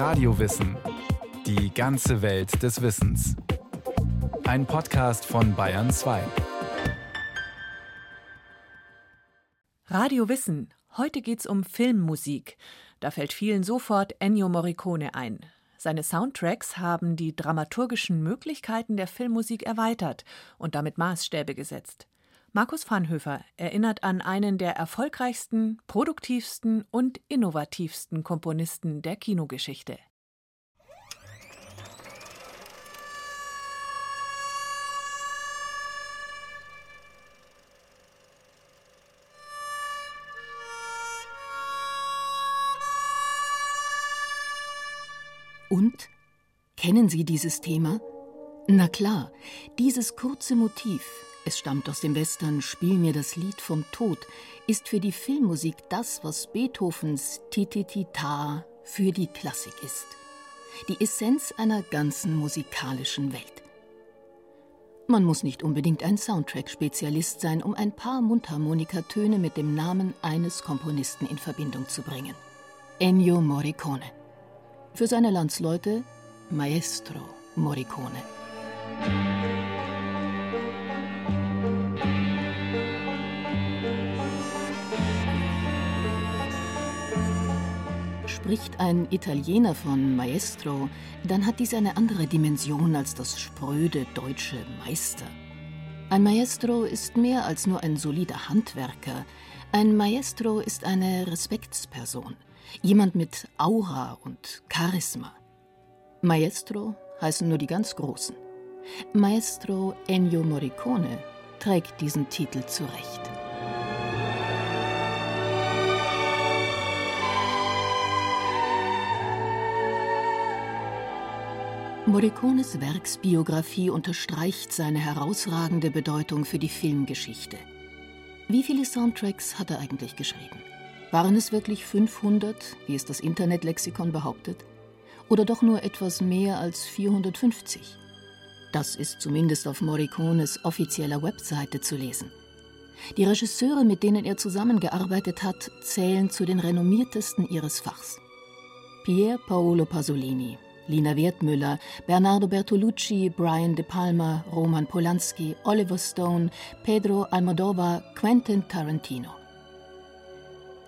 Radiowissen. Die ganze Welt des Wissens. Ein Podcast von Bayern 2. Radio Wissen. Heute geht's um Filmmusik. Da fällt vielen sofort Ennio Morricone ein. Seine Soundtracks haben die dramaturgischen Möglichkeiten der Filmmusik erweitert und damit Maßstäbe gesetzt. Markus Vanhöfer erinnert an einen der erfolgreichsten, produktivsten und innovativsten Komponisten der Kinogeschichte. Und? Kennen Sie dieses Thema? Na klar, dieses kurze Motiv, es stammt aus dem Western Spiel mir das Lied vom Tod, ist für die Filmmusik das, was Beethovens Tititita für die Klassik ist. Die Essenz einer ganzen musikalischen Welt. Man muss nicht unbedingt ein Soundtrack-Spezialist sein, um ein paar Mundharmonikatöne mit dem Namen eines Komponisten in Verbindung zu bringen. Ennio Morricone. Für seine Landsleute Maestro Morricone. Spricht ein Italiener von Maestro, dann hat dies eine andere Dimension als das spröde deutsche Meister. Ein Maestro ist mehr als nur ein solider Handwerker. Ein Maestro ist eine Respektsperson, jemand mit Aura und Charisma. Maestro heißen nur die ganz Großen. Maestro Ennio Morricone trägt diesen Titel zurecht. Morricones Werksbiografie unterstreicht seine herausragende Bedeutung für die Filmgeschichte. Wie viele Soundtracks hat er eigentlich geschrieben? Waren es wirklich 500, wie es das Internetlexikon behauptet? Oder doch nur etwas mehr als 450? Das ist zumindest auf Morricones offizieller Webseite zu lesen. Die Regisseure, mit denen er zusammengearbeitet hat, zählen zu den renommiertesten ihres Fachs. Pier Paolo Pasolini, Lina Wertmüller, Bernardo Bertolucci, Brian De Palma, Roman Polanski, Oliver Stone, Pedro Almodovar, Quentin Tarantino.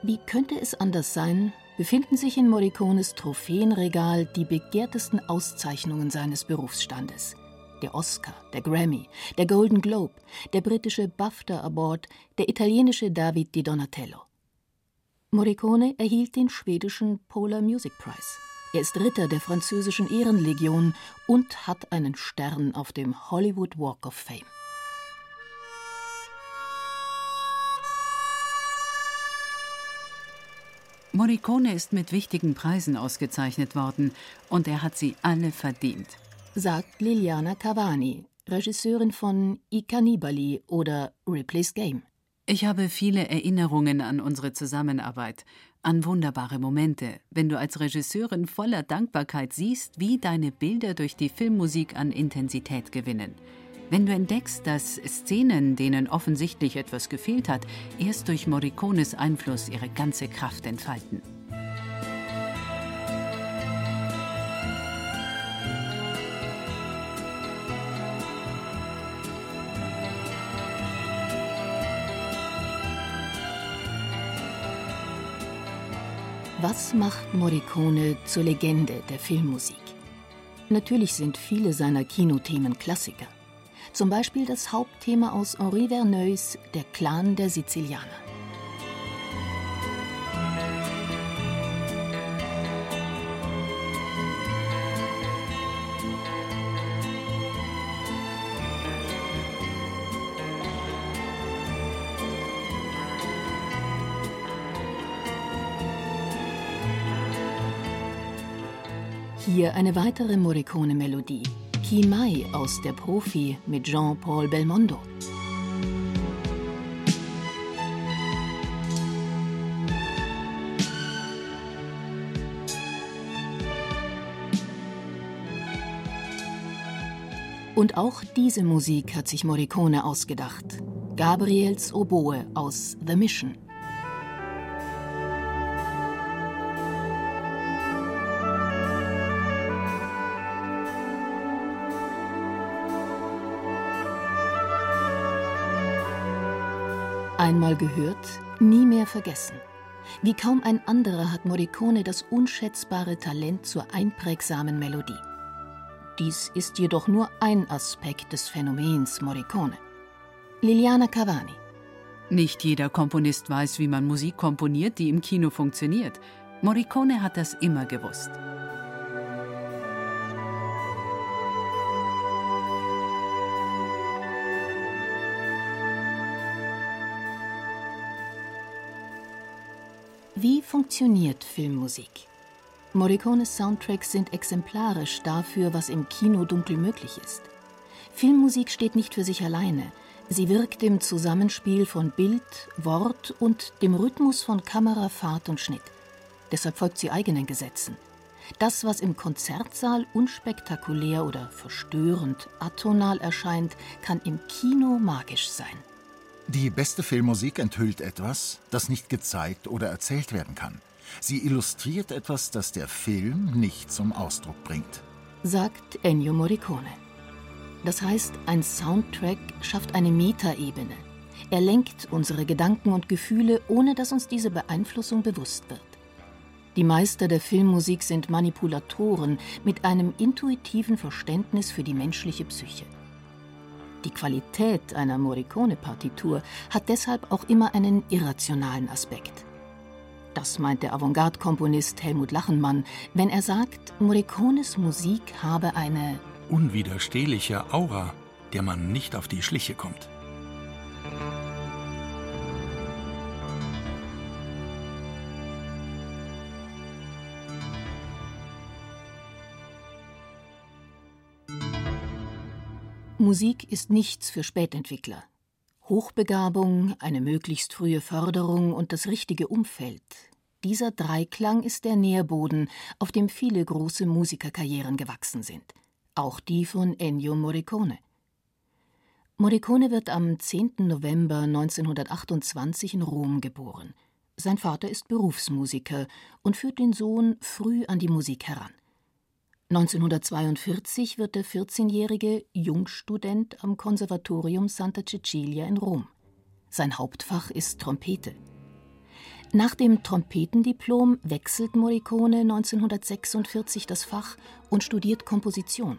Wie könnte es anders sein, befinden sich in Morricones Trophäenregal die begehrtesten Auszeichnungen seines Berufsstandes. Der Oscar, der Grammy, der Golden Globe, der britische BAFTA Award, der italienische David Di Donatello. Morricone erhielt den schwedischen Polar Music Prize. Er ist Ritter der französischen Ehrenlegion und hat einen Stern auf dem Hollywood Walk of Fame. Morricone ist mit wichtigen Preisen ausgezeichnet worden und er hat sie alle verdient, sagt Liliana Cavani, Regisseurin von I Cannibali oder Ripley's Game. Ich habe viele Erinnerungen an unsere Zusammenarbeit an wunderbare Momente, wenn du als Regisseurin voller Dankbarkeit siehst, wie deine Bilder durch die Filmmusik an Intensität gewinnen. Wenn du entdeckst, dass Szenen, denen offensichtlich etwas gefehlt hat, erst durch Morricones Einfluss ihre ganze Kraft entfalten. Was macht Morricone zur Legende der Filmmusik? Natürlich sind viele seiner Kinothemen Klassiker. Zum Beispiel das Hauptthema aus Henri Verneuils Der Clan der Sizilianer. Hier eine weitere Morricone-Melodie. Chi Mai aus Der Profi mit Jean-Paul Belmondo. Und auch diese Musik hat sich Morricone ausgedacht. Gabriels Oboe aus The Mission. Einmal gehört, nie mehr vergessen. Wie kaum ein anderer hat Morricone das unschätzbare Talent zur einprägsamen Melodie. Dies ist jedoch nur ein Aspekt des Phänomens Morricone. Liliana Cavani. Nicht jeder Komponist weiß, wie man Musik komponiert, die im Kino funktioniert. Morricone hat das immer gewusst. Wie funktioniert Filmmusik? Morricones Soundtracks sind exemplarisch dafür, was im Kino dunkel möglich ist. Filmmusik steht nicht für sich alleine. Sie wirkt im Zusammenspiel von Bild, Wort und dem Rhythmus von Kamera, Fahrt und Schnitt. Deshalb folgt sie eigenen Gesetzen. Das, was im Konzertsaal unspektakulär oder verstörend atonal erscheint, kann im Kino magisch sein. Die beste Filmmusik enthüllt etwas, das nicht gezeigt oder erzählt werden kann. Sie illustriert etwas, das der Film nicht zum Ausdruck bringt. Sagt Ennio Morricone. Das heißt, ein Soundtrack schafft eine Metaebene. Er lenkt unsere Gedanken und Gefühle, ohne dass uns diese Beeinflussung bewusst wird. Die Meister der Filmmusik sind Manipulatoren mit einem intuitiven Verständnis für die menschliche Psyche. Die Qualität einer Morricone-Partitur hat deshalb auch immer einen irrationalen Aspekt. Das meint der Avantgarde-Komponist Helmut Lachenmann, wenn er sagt, Morricones Musik habe eine unwiderstehliche Aura, der man nicht auf die Schliche kommt. Musik ist nichts für Spätentwickler. Hochbegabung, eine möglichst frühe Förderung und das richtige Umfeld. Dieser Dreiklang ist der Nährboden, auf dem viele große Musikerkarrieren gewachsen sind. Auch die von Ennio Morricone. Morricone wird am 10. November 1928 in Rom geboren. Sein Vater ist Berufsmusiker und führt den Sohn früh an die Musik heran. 1942 wird der 14-jährige Jungstudent am Konservatorium Santa Cecilia in Rom. Sein Hauptfach ist Trompete. Nach dem Trompetendiplom wechselt Morricone 1946 das Fach und studiert Komposition.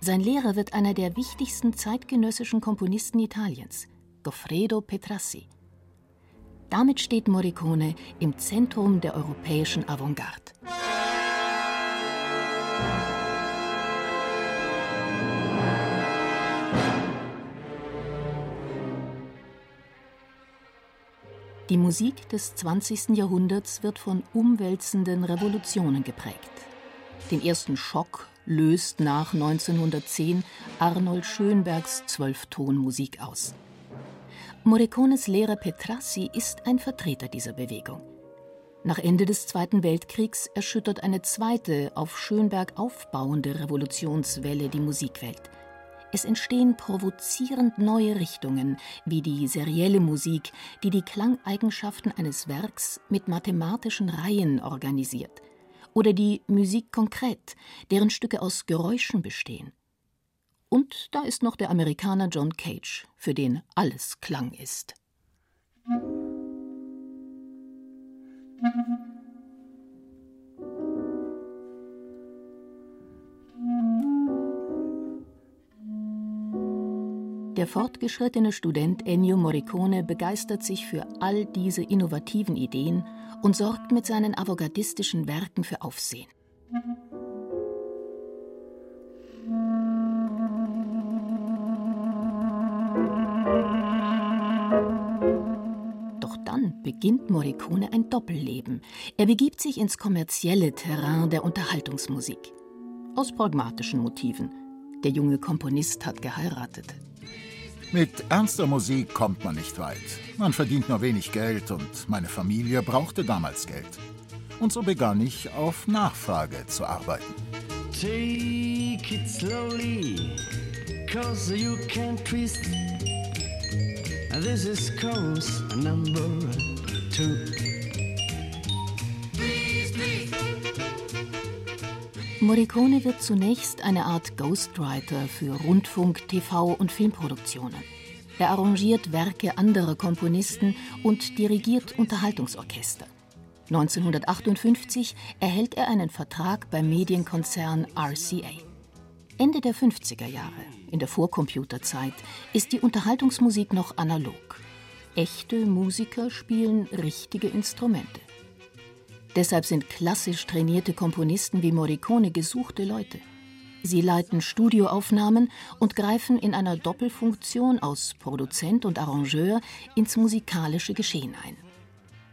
Sein Lehrer wird einer der wichtigsten zeitgenössischen Komponisten Italiens, Goffredo Petrassi. Damit steht Morricone im Zentrum der europäischen Avantgarde. Die Musik des 20. Jahrhunderts wird von umwälzenden Revolutionen geprägt. Den ersten Schock löst nach 1910 Arnold Schönbergs Zwölftonmusik aus. Morricones Lehrer Petrassi ist ein Vertreter dieser Bewegung. Nach Ende des Zweiten Weltkriegs erschüttert eine zweite, auf Schönberg aufbauende Revolutionswelle die Musikwelt. Es entstehen provozierend neue Richtungen, wie die serielle Musik, die die Klangeigenschaften eines Werks mit mathematischen Reihen organisiert, oder die Musik konkret, deren Stücke aus Geräuschen bestehen. Und da ist noch der Amerikaner John Cage, für den alles Klang ist. Der fortgeschrittene Student Ennio Morricone begeistert sich für all diese innovativen Ideen und sorgt mit seinen avantgardistischen Werken für Aufsehen. Doch dann beginnt Morricone ein Doppelleben. Er begibt sich ins kommerzielle Terrain der Unterhaltungsmusik. Aus pragmatischen Motiven. Der junge Komponist hat geheiratet. Mit ernster Musik kommt man nicht weit. Man verdient nur wenig Geld und meine Familie brauchte damals Geld. Und so begann ich auf Nachfrage zu arbeiten. Take it slowly, cause you can't twist. This is course number two. Morricone wird zunächst eine Art Ghostwriter für Rundfunk, TV und Filmproduktionen. Er arrangiert Werke anderer Komponisten und dirigiert Unterhaltungsorchester. 1958 erhält er einen Vertrag beim Medienkonzern RCA. Ende der 50er Jahre, in der Vorcomputerzeit, ist die Unterhaltungsmusik noch analog. Echte Musiker spielen richtige Instrumente. Deshalb sind klassisch trainierte Komponisten wie Morricone gesuchte Leute. Sie leiten Studioaufnahmen und greifen in einer Doppelfunktion aus Produzent und Arrangeur ins musikalische Geschehen ein.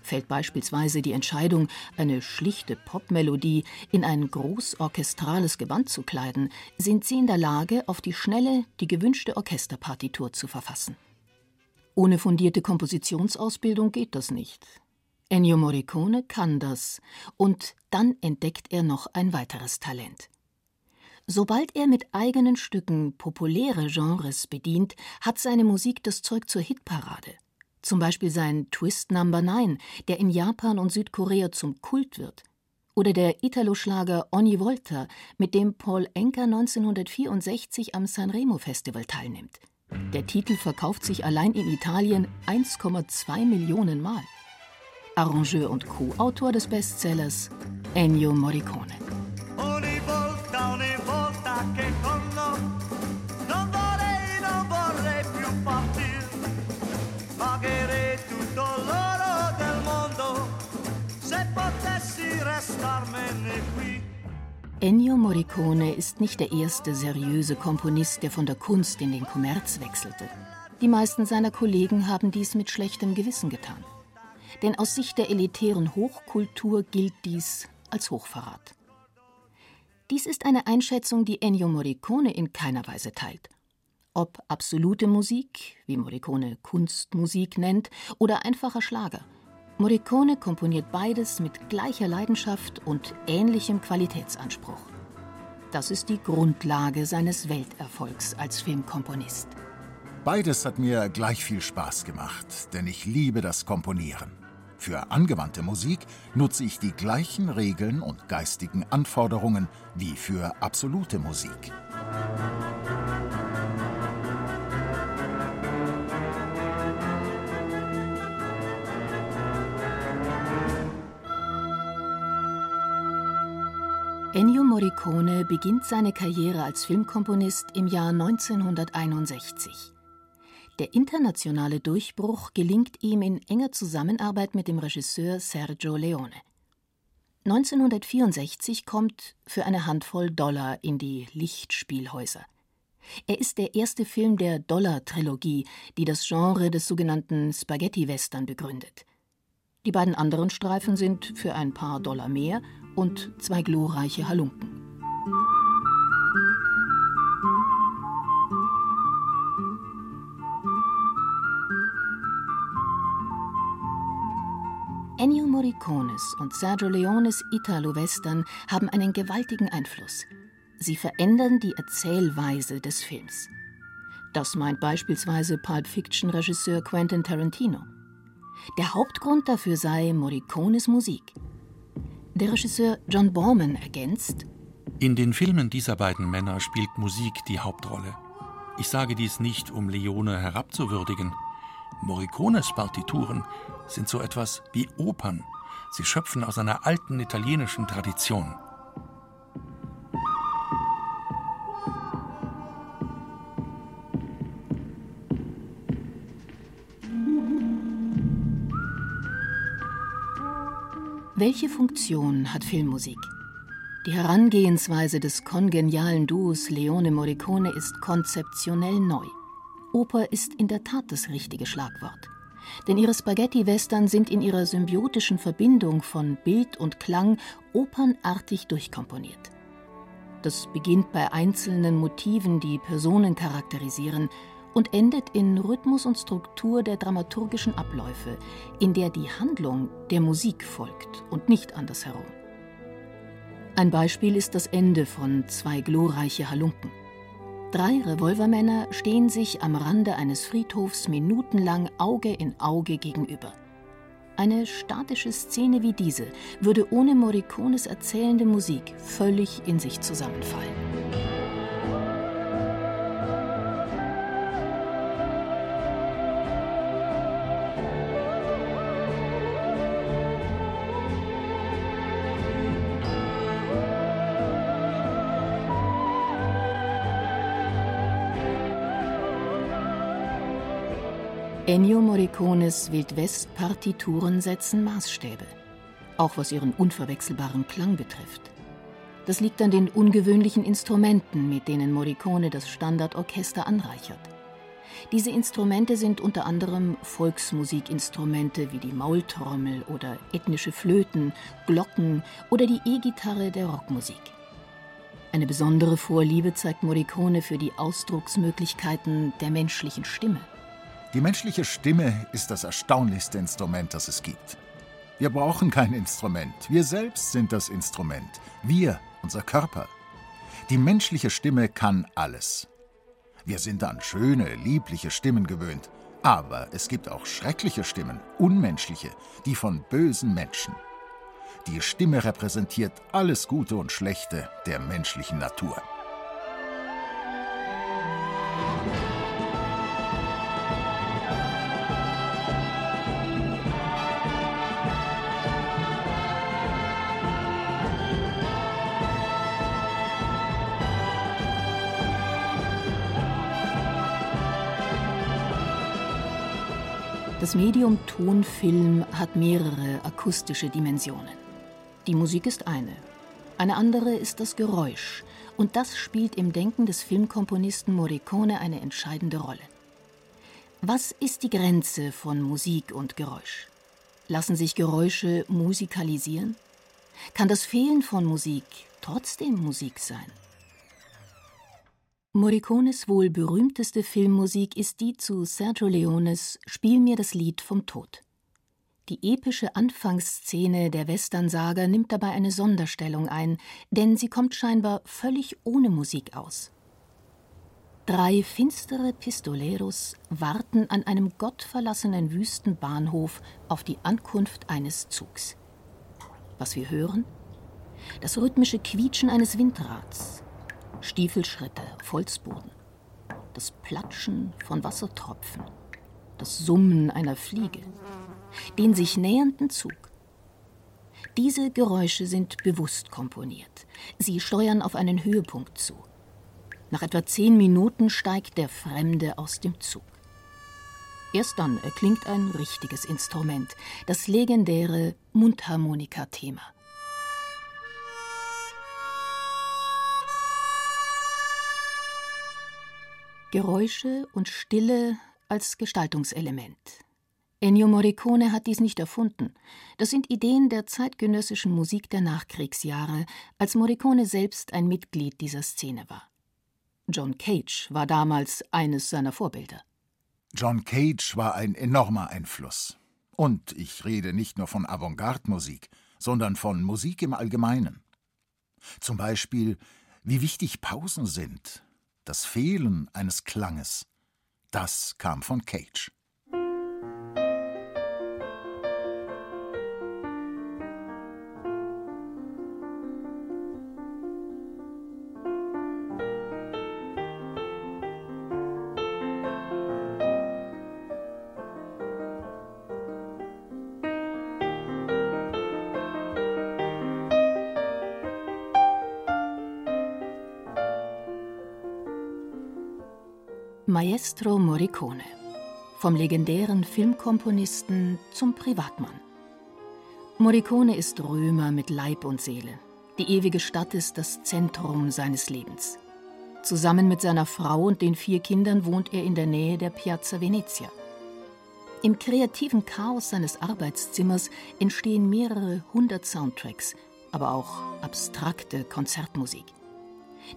Fällt beispielsweise die Entscheidung, eine schlichte Popmelodie in ein großorchestrales Gewand zu kleiden, sind sie in der Lage, auf die Schnelle die gewünschte Orchesterpartitur zu verfassen. Ohne fundierte Kompositionsausbildung geht das nicht. Ennio Morricone kann das, und dann entdeckt er noch ein weiteres Talent. Sobald er mit eigenen Stücken populäre Genres bedient, hat seine Musik das Zeug zur Hitparade. Zum Beispiel sein Twist Number 9, der in Japan und Südkorea zum Kult wird. Oder der Italo-Schlager Ogni Volta, mit dem Paul Enker 1964 am Sanremo Festival teilnimmt. Der Titel verkauft sich allein in Italien 1,2 Millionen Mal. Arrangeur und Co-Autor des Bestsellers Ennio Morricone. Ennio Morricone ist nicht der erste seriöse Komponist, der von der Kunst in den Kommerz wechselte. Die meisten seiner Kollegen haben dies mit schlechtem Gewissen getan. Denn aus Sicht der elitären Hochkultur gilt dies als Hochverrat. Dies ist eine Einschätzung, die Ennio Morricone in keiner Weise teilt. Ob absolute Musik, wie Morricone Kunstmusik nennt, oder einfacher Schlager – Morricone komponiert beides mit gleicher Leidenschaft und ähnlichem Qualitätsanspruch. Das ist die Grundlage seines Welterfolgs als Filmkomponist. Beides hat mir gleich viel Spaß gemacht, denn ich liebe das Komponieren. Für angewandte Musik nutze ich die gleichen Regeln und geistigen Anforderungen wie für absolute Musik. Ennio Morricone beginnt seine Karriere als Filmkomponist im Jahr 1961. Der internationale Durchbruch gelingt ihm in enger Zusammenarbeit mit dem Regisseur Sergio Leone. 1964 kommt für eine Handvoll Dollar in die Lichtspielhäuser. Er ist der erste Film der Dollar-Trilogie, die das Genre des sogenannten Spaghetti-Western begründet. Die beiden anderen Streifen sind für ein paar Dollar mehr und zwei glorreiche Halunken. Ennio Morricones und Sergio Leones Italo-Western haben einen gewaltigen Einfluss. Sie verändern die Erzählweise des Films. Das meint beispielsweise Pulp Fiction-Regisseur Quentin Tarantino. Der Hauptgrund dafür sei Morricones Musik. Der Regisseur John Borman ergänzt: In den Filmen dieser beiden Männer spielt Musik die Hauptrolle. Ich sage dies nicht, um Leone herabzuwürdigen. Morricones Partituren sind so etwas wie Opern. Sie schöpfen aus einer alten italienischen Tradition. Welche Funktion hat Filmmusik? Die Herangehensweise des kongenialen Duos Leone Morricone ist konzeptionell neu. Oper ist in der Tat das richtige Schlagwort. Denn ihre Spaghetti-Western sind in ihrer symbiotischen Verbindung von Bild und Klang opernartig durchkomponiert. Das beginnt bei einzelnen Motiven, die Personen charakterisieren, und endet in Rhythmus und Struktur der dramaturgischen Abläufe, in der die Handlung der Musik folgt und nicht andersherum. Ein Beispiel ist das Ende von Zwei glorreiche Halunken. Drei Revolvermänner stehen sich am Rande eines Friedhofs minutenlang Auge in Auge gegenüber. Eine statische Szene wie diese würde ohne Morricones erzählende Musik völlig in sich zusammenfallen. Ennio Morricones Wildwest-Partituren setzen Maßstäbe, auch was ihren unverwechselbaren Klang betrifft. Das liegt an den ungewöhnlichen Instrumenten, mit denen Morricone das Standardorchester anreichert. Diese Instrumente sind unter anderem Volksmusikinstrumente wie die Maultrommel oder ethnische Flöten, Glocken oder die E-Gitarre der Rockmusik. Eine besondere Vorliebe zeigt Morricone für die Ausdrucksmöglichkeiten der menschlichen Stimme. Die menschliche Stimme ist das erstaunlichste Instrument, das es gibt. Wir brauchen kein Instrument. Wir selbst sind das Instrument. Wir, unser Körper. Die menschliche Stimme kann alles. Wir sind an schöne, liebliche Stimmen gewöhnt. Aber es gibt auch schreckliche Stimmen, unmenschliche, die von bösen Menschen. Die Stimme repräsentiert alles Gute und Schlechte der menschlichen Natur. Das Medium Tonfilm hat mehrere akustische Dimensionen. Die Musik ist eine. Eine andere ist das Geräusch. Und das spielt im Denken des Filmkomponisten Morricone eine entscheidende Rolle. Was ist die Grenze von Musik und Geräusch? Lassen sich Geräusche musikalisieren? Kann das Fehlen von Musik trotzdem Musik sein? Morricones wohl berühmteste Filmmusik ist die zu Sergio Leones Spiel mir das Lied vom Tod. Die epische Anfangsszene der Westernsaga nimmt dabei eine Sonderstellung ein, denn sie kommt scheinbar völlig ohne Musik aus. Drei finstere Pistoleros warten an einem gottverlassenen Wüstenbahnhof auf die Ankunft eines Zugs. Was wir hören? Das rhythmische Quietschen eines Windrads, Stiefelschritte Holzboden, das Platschen von Wassertropfen, das Summen einer Fliege, den sich nähernden Zug. Diese Geräusche sind bewusst komponiert. Sie steuern auf einen Höhepunkt zu. Nach etwa zehn Minuten steigt der Fremde aus dem Zug. Erst dann erklingt ein richtiges Instrument, das legendäre Mundharmonika-Thema. Geräusche und Stille als Gestaltungselement. Ennio Morricone hat dies nicht erfunden. Das sind Ideen der zeitgenössischen Musik der Nachkriegsjahre, als Morricone selbst ein Mitglied dieser Szene war. John Cage war damals eines seiner Vorbilder. John Cage war ein enormer Einfluss. Und ich rede nicht nur von Avantgarde-Musik, sondern von Musik im Allgemeinen. Zum Beispiel, wie wichtig Pausen sind, das Fehlen eines Klanges, das kam von Cage. Maestro Morricone. Vom legendären Filmkomponisten zum Privatmann. Morricone ist Römer mit Leib und Seele. Die ewige Stadt ist das Zentrum seines Lebens. Zusammen mit seiner Frau und den vier Kindern wohnt er in der Nähe der Piazza Venezia. Im kreativen Chaos seines Arbeitszimmers entstehen mehrere hundert Soundtracks, aber auch abstrakte Konzertmusik.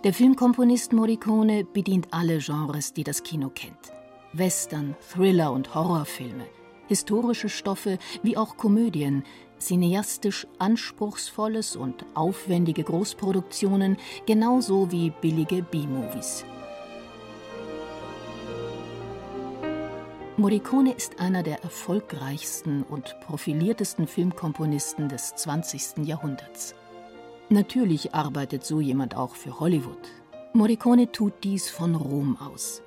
Der Filmkomponist Morricone bedient alle Genres, die das Kino kennt. Western, Thriller und Horrorfilme, historische Stoffe wie auch Komödien, cineastisch anspruchsvolles und aufwendige Großproduktionen, genauso wie billige B-Movies. Morricone ist einer der erfolgreichsten und profiliertesten Filmkomponisten des 20. Jahrhunderts. Natürlich arbeitet so jemand auch für Hollywood. Morricone tut dies von Rom aus.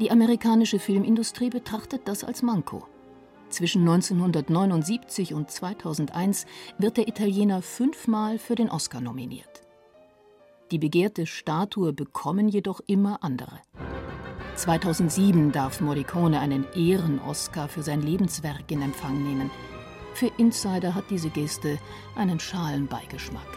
Die amerikanische Filmindustrie betrachtet das als Manko. Zwischen 1979 und 2001 wird der Italiener fünfmal für den Oscar nominiert. Die begehrte Statue bekommen jedoch immer andere. 2007 darf Morricone einen Ehren-Oscar für sein Lebenswerk in Empfang nehmen. Für Insider hat diese Geste einen schalen Beigeschmack.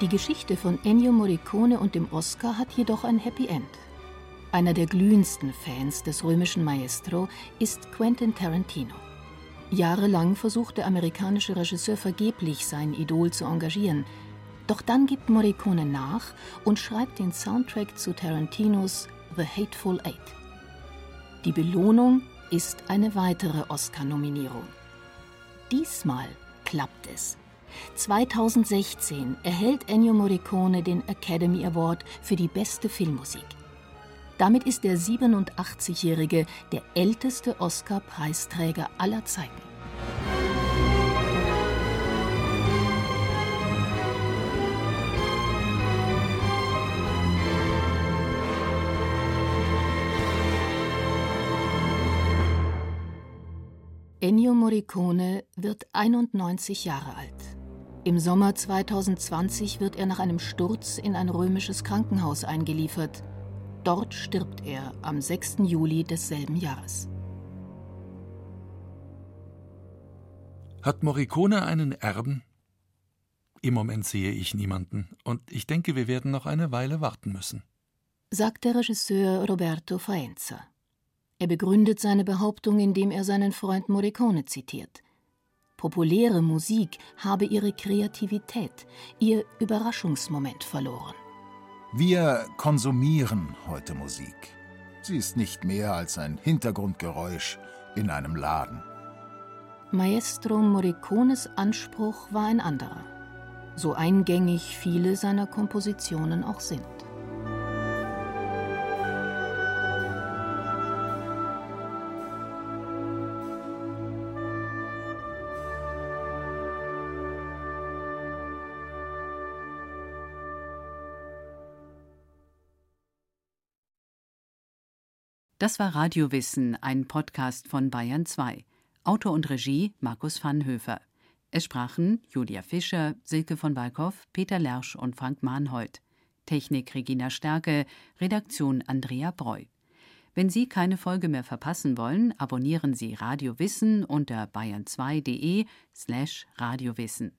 Die Geschichte von Ennio Morricone und dem Oscar hat jedoch ein Happy End. Einer der glühendsten Fans des römischen Maestro ist Quentin Tarantino. Jahrelang versucht der amerikanische Regisseur vergeblich, sein Idol zu engagieren. Doch dann gibt Morricone nach und schreibt den Soundtrack zu Tarantinos The Hateful Eight. Die Belohnung ist eine weitere Oscar-Nominierung. Diesmal klappt es. 2016 erhält Ennio Morricone den Academy Award für die beste Filmmusik. Damit ist der 87-Jährige der älteste Oscar-Preisträger aller Zeiten. Ennio Morricone wird 91 Jahre alt. Im Sommer 2020 wird er nach einem Sturz in ein römisches Krankenhaus eingeliefert. Dort stirbt er am 6. Juli desselben Jahres. Hat Morricone einen Erben? Im Moment sehe ich niemanden und ich denke, wir werden noch eine Weile warten müssen. Sagt der Regisseur Roberto Faenza. Er begründet seine Behauptung, indem er seinen Freund Morricone zitiert. Populäre Musik habe ihre Kreativität, ihr Überraschungsmoment verloren. Wir konsumieren heute Musik. Sie ist nicht mehr als ein Hintergrundgeräusch in einem Laden. Maestro Morricones Anspruch war ein anderer, so eingängig viele seiner Kompositionen auch sind. Das war Radiowissen, ein Podcast von Bayern 2. Autor und Regie Markus Vanhöfer. Es sprachen Julia Fischer, Silke von Walkow, Peter Lersch und Frank Mahnhold. Technik Regina Stärke, Redaktion Andrea Breu. Wenn Sie keine Folge mehr verpassen wollen, abonnieren Sie Radio Wissen unter bayern2.de slash radiowissen.